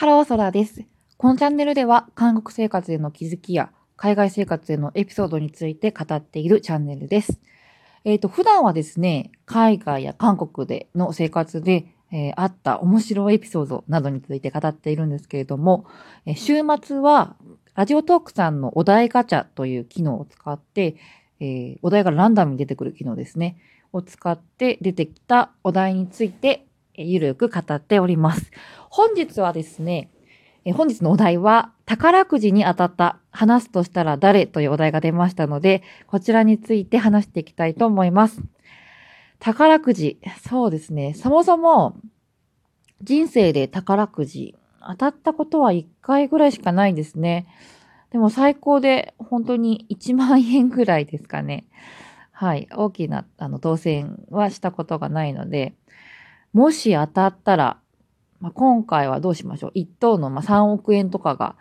ハローソラです。このチャンネルでは韓国生活への気づきや海外生活へのエピソードについて語っているチャンネルです。えっ、ー、と、普段はですね、海外や韓国での生活で、えー、あった面白いエピソードなどについて語っているんですけれども、えー、週末はラジオトークさんのお題ガチャという機能を使って、え、お題がランダムに出てくる機能ですね。を使って出てきたお題について、ゆるく語っております。本日はですね、え、本日のお題は、宝くじに当たった、話すとしたら誰というお題が出ましたので、こちらについて話していきたいと思います。宝くじ。そうですね。そもそも、人生で宝くじ、当たったことは1回ぐらいしかないですね。でも最高で本当に1万円ぐらいですかね。はい。大きなあの当選はしたことがないので、もし当たったら、まあ、今回はどうしましょう？1等のま3億円とかが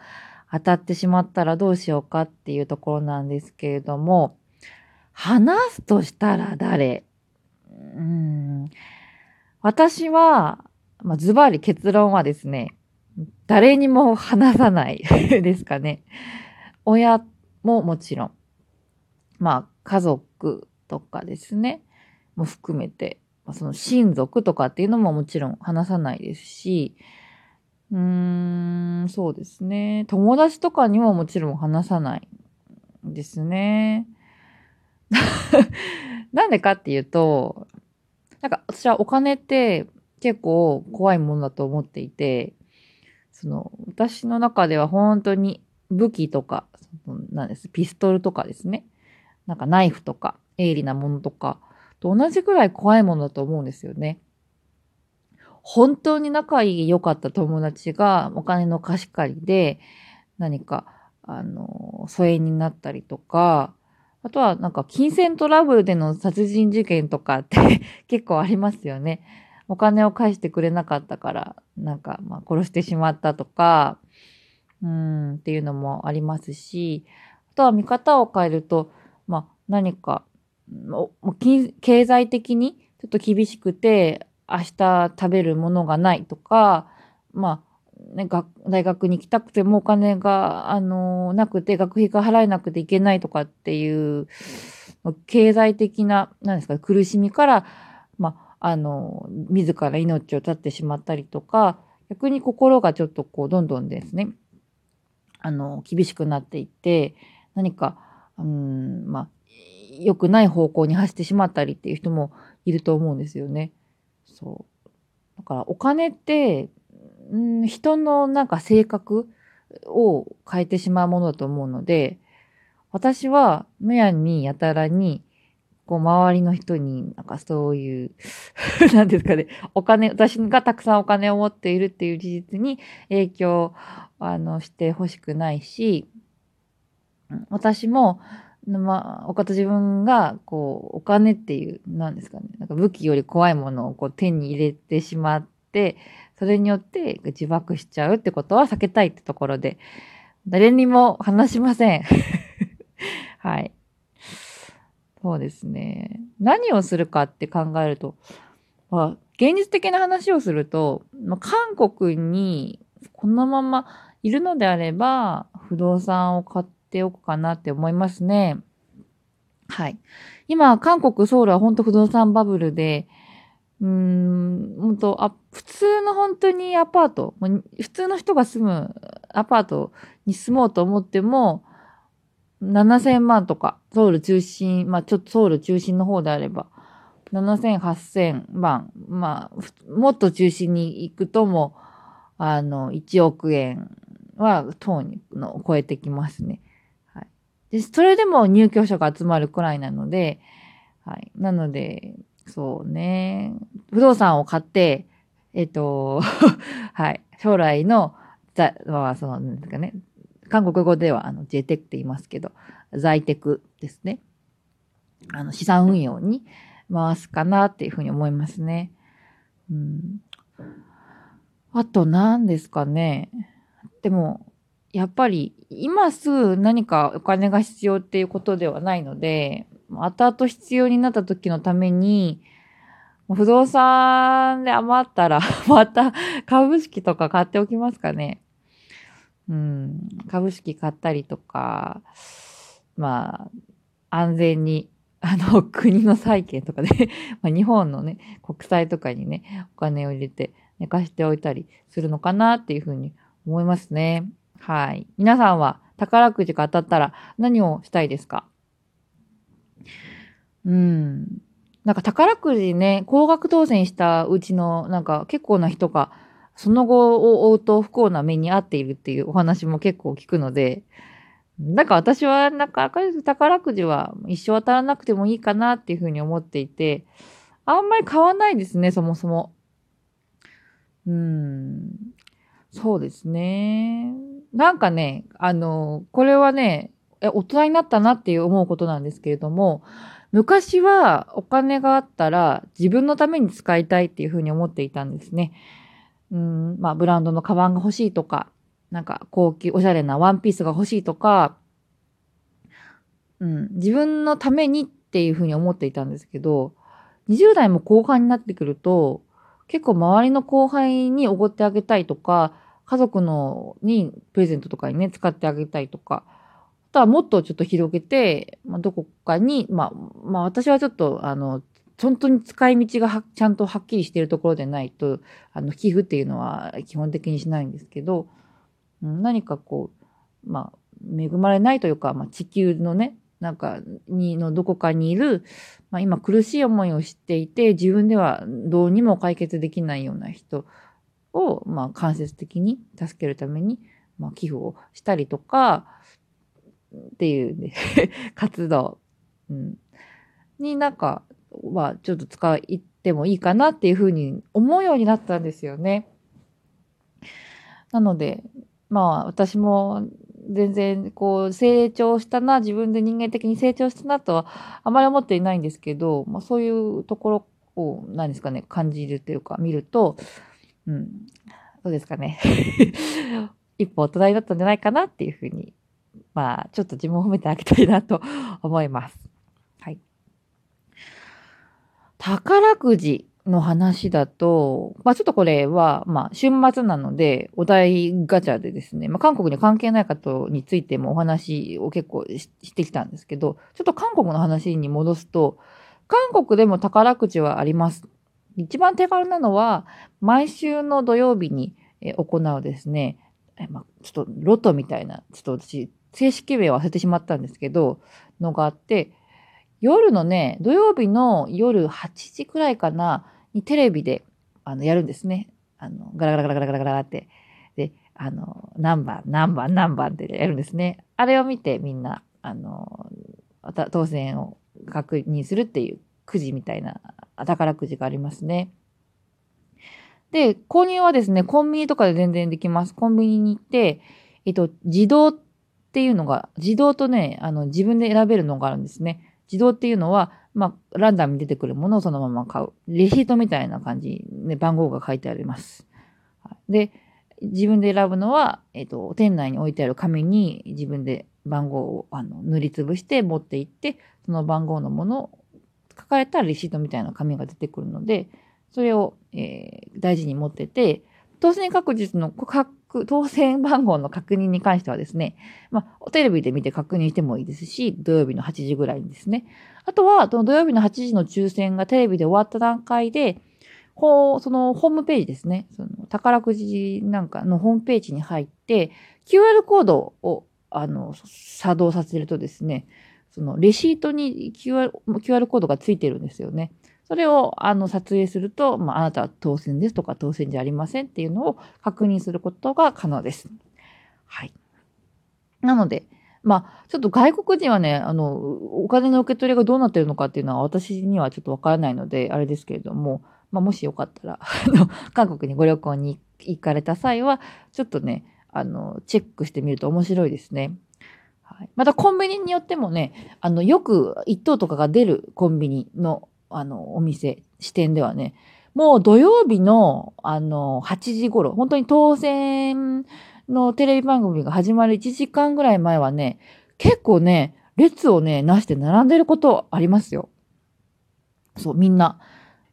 当たってしまったらどうしようかっていうところなんですけれども、話すとしたら誰？うん。私は、まあ、ズバリ結論はですね、誰にも話さない ですかね。親ももちろん。まあ、家族とかですね。も含めて、その親族とかっていうのももちろん話さないですし、うーん、そうですね。友達とかにももちろん話さないですね。なんでかっていうと、なんか私はお金って結構怖いものだと思っていて、その、私の中では本当に武器とか、なんです、ピストルとかですね。なんかナイフとか、鋭利なものとか、と同じくらい怖いものだと思うんですよね。本当に仲良かった友達がお金の貸し借りで何か、あの、疎遠になったりとか、あとはなんか金銭トラブルでの殺人事件とかって 結構ありますよね。お金を返してくれなかったから、なんかまあ殺してしまったとか、うんっていうのもありますし、あとは見方を変えると、まあ何か、もう経済的にちょっと厳しくて、明日食べるものがないとか、まあね、大学に行きたくてもお金が、あの、なくて、学費が払えなくていけないとかっていう、経済的な、何ですか、苦しみから、まあ、あの、自ら命を絶ってしまったりとか、逆に心がちょっとこう、どんどんですね、あの、厳しくなっていって、何か、うん、まあ、良くない方向に走ってしまったりっていう人もいると思うんですよね。そう。だからお金って、ん、人のなんか性格を変えてしまうものだと思うので、私はむやみやたらに、こう周りの人になんかそういう なんですかね、お金、私がたくさんお金を持っているっていう事実に影響あのしてほしくないし、私も、まあ、お方自分が、こう、お金っていう、なんですかね、なんか武器より怖いものをこう手に入れてしまって、それによって自爆しちゃうってことは避けたいってところで、誰にも話しません。はい。そうですね。何をするかって考えると、まあ、現実的な話をすると、まあ、韓国にこのままいるのであれば、不動産を買っておくかなって思いますね。はい。今、韓国、ソウルは本当不動産バブルで、うーん、本当あ、普通の本当にアパート、普通の人が住むアパートに住もうと思っても、7000万とか、ソウル中心、まあちょっとソウル中心の方であれば、7000、8000万、まあ、もっと中心に行くとも、あの、1億円は、等にの超えてきますね。で、それでも入居者が集まるくらいなので、はい。なので、そうね。不動産を買って、えっ、と、はい。将来の、ざ、まあ、その、なんですかね。韓国語では、あの、ジェテクって言いますけど、在宅ですね。あの、資産運用に回すかなっていうふうに思いますね。うん。あと何ですかね。でも、やっぱり今すぐ何かお金が必要っていうことではないので、後々必要になった時のために、不動産で余ったら、また株式とか買っておきますかね。うん、株式買ったりとか、まあ、安全に、あの、国の債券とかで まあ、日本のね、国債とかにね、お金を入れて寝かしておいたりするのかなっていうふうに思いますね。はい。皆さんは宝くじが当たったら何をしたいですか？うん。なんか宝くじね、高額当選したうちのなんか結構な人が、その後を追うと不幸な目に遭っているっていうお話も結構聞くので、なんか私はなんか宝くじは一生当たらなくてもいいかなっていうふうに思っていて、あんまり買わないですね、そもそも。うん。そうですね。なんかね、あの、これはね、大人になったなっていう思うことなんですけれども、昔はお金があったら自分のために使いたいっていうふうに思っていたんですね。うん、まあ、ブランドのカバンが欲しいとか、なんか高級、おしゃれなワンピースが欲しいとか、うん、自分のためにっていうふうに思っていたんですけど、20代も後半になってくると、結構周りの後輩におごってあげたいとか、家族のにプレゼントとかにね、使ってあげたいとか、あとはもっとちょっと広げて、まあ、どこかに、まあ、まあ私はちょっと、あの、本当に使い道がちゃんとはっきりしているところでないと、あの、寄付っていうのは基本的にしないんですけど、何かこう、まあ、恵まれないというか、まあ、地球のね、なんか、に、のどこかにいる、まあ、今苦しい思いをしていて、自分ではどうにも解決できないような人を、まあ、間接的に助けるために、まあ、寄付をしたりとか、っていう、ね、活動、うん、になんか、はちょっと使ってもいいかなっていうふうに思うようになったんですよね。なので、まあ私も全然こう成長したな、自分で人間的に成長したなとはあまり思っていないんですけど、まあそういうところを何ですかね、感じるというか見ると、うん、どうですかね。一歩大人になったんじゃないかなっていうふうに、まあちょっと自分を褒めてあげたいなと思います。はい。宝くじの話だと、まあちょっとこれは、まあ週末なので、お題ガチャでですね、まあ韓国に関係ない方についてもお話を結構してきたんですけど、ちょっと韓国の話に戻すと、韓国でも宝くじはあります。一番手軽なのは、毎週の土曜日に行うですね、まあ、ちょっとロトみたいな、ちょっと私、正式名を忘れてしまったんですけど、のがあって、夜のね、土曜日の夜8時くらいかな、にテレビであのやるんですね。あの、ガラガラガラガラガラガラって。で、あの、何番、何番、何番ってやるんですね。あれを見てみんな、あの、当選を確認するっていうくじみたいな宝くじがありますね。で、購入はですね、コンビニとかで全然できます。コンビニに行って、えっと、自動っていうのが、自動とね、あの、自分で選べるのがあるんですね。自動っていうのは、まあ、ランダムに出てくるものをそのまま買う。レシートみたいな感じで番号が書いてあります。で、自分で選ぶのは、えっ、ー、と、店内に置いてある紙に自分で番号をあの塗りつぶして持って行って、その番号のものを書かれたレシートみたいな紙が出てくるので、それを、えー、大事に持ってて、当選確実の当選番号の確認に関してはですね、まあ、テレビで見て確認してもいいですし、土曜日の8時ぐらいにですね。あとは、その土曜日の8時の抽選がテレビで終わった段階で、そのホームページですね、その宝くじなんかのホームページに入って、QR コードをあの作動させるとですね、そのレシートに QR, QR コードがついてるんですよね。それをあの撮影すると、まあ、あなたは当選ですとか当選じゃありませんっていうのを確認することが可能です。はい。なので、まあ、ちょっと外国人はね、あの、お金の受け取りがどうなってるのかっていうのは私にはちょっとわからないので、あれですけれども、まあ、もしよかったら、あの、韓国にご旅行に行かれた際は、ちょっとね、あの、チェックしてみると面白いですね。はい、またコンビニによってもね、あの、よく一等とかが出るコンビニのあの、お店、支店ではね、もう土曜日の、あの、8時頃、本当に当選のテレビ番組が始まる1時間ぐらい前はね、結構ね、列をね、なして並んでることありますよ。そう、みんな。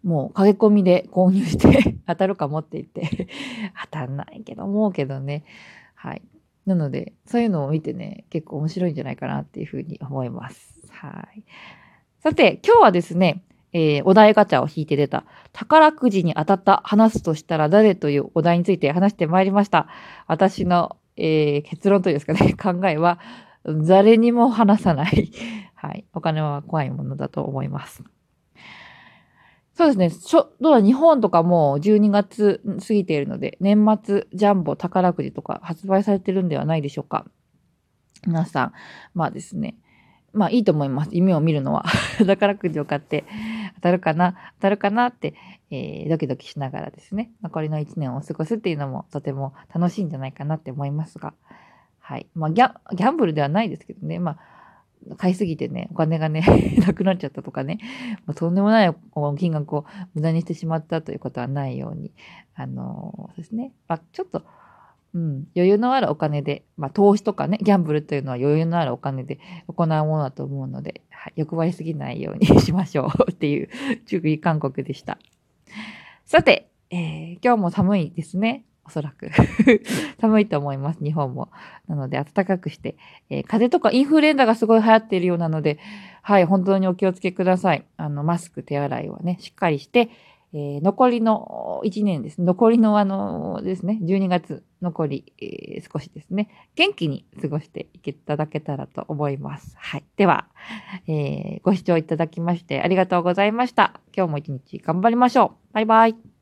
もう駆け込みで購入して 当たるかもって言って 当たんないけど思うけどね。はい。なので、そういうのを見てね、結構面白いんじゃないかなっていうふうに思います。はい。さて、今日はですね、えー、お題ガチャを引いて出た、宝くじに当たった話すとしたら誰というお題について話してまいりました。私の、えー、結論というですかね、考えは、誰にも話さない はい。お金は怖いものだと思います。そうですね。しょ、どうだ、日本とかもう12月過ぎているので、年末ジャンボ宝くじとか発売されてるんではないでしょうか。皆さん、まあですね。まあいいと思います。夢を見るのは。宝くじを買ってたるかな、当たるかなって、えー、ドキドキしながらですね、残りの1年を過ごすっていうのもとても楽しいんじゃないかなって思いますが。はい。まあギャンブルではないですけどね。まあ買いすぎてね、お金がね、なくなっちゃったとかね、もうとんでもない金額を無駄にしてしまったということはないように、あのー、ですね、まあ、ちょっと、うん、余裕のあるお金で、まあ、投資とかね、ギャンブルというのは余裕のあるお金で行うものだと思うので、はい、欲張りすぎないようにしましょうっていう注意勧告でした。さて、えー、今日も寒いですね。おそらく 寒いと思います、日本も。なので、暖かくして、えー、風邪とかインフルエンザがすごい流行っているようなので、はい、本当にお気をつけください。あの、マスク、手洗いはね、しっかりして、えー、残りの1年です。残りのあのですね、12月残り、えー、少しですね、元気に過ごしていただけたらと思います。はい。では、えー、ご視聴いただきましてありがとうございました。今日も一日頑張りましょう。バイバイ。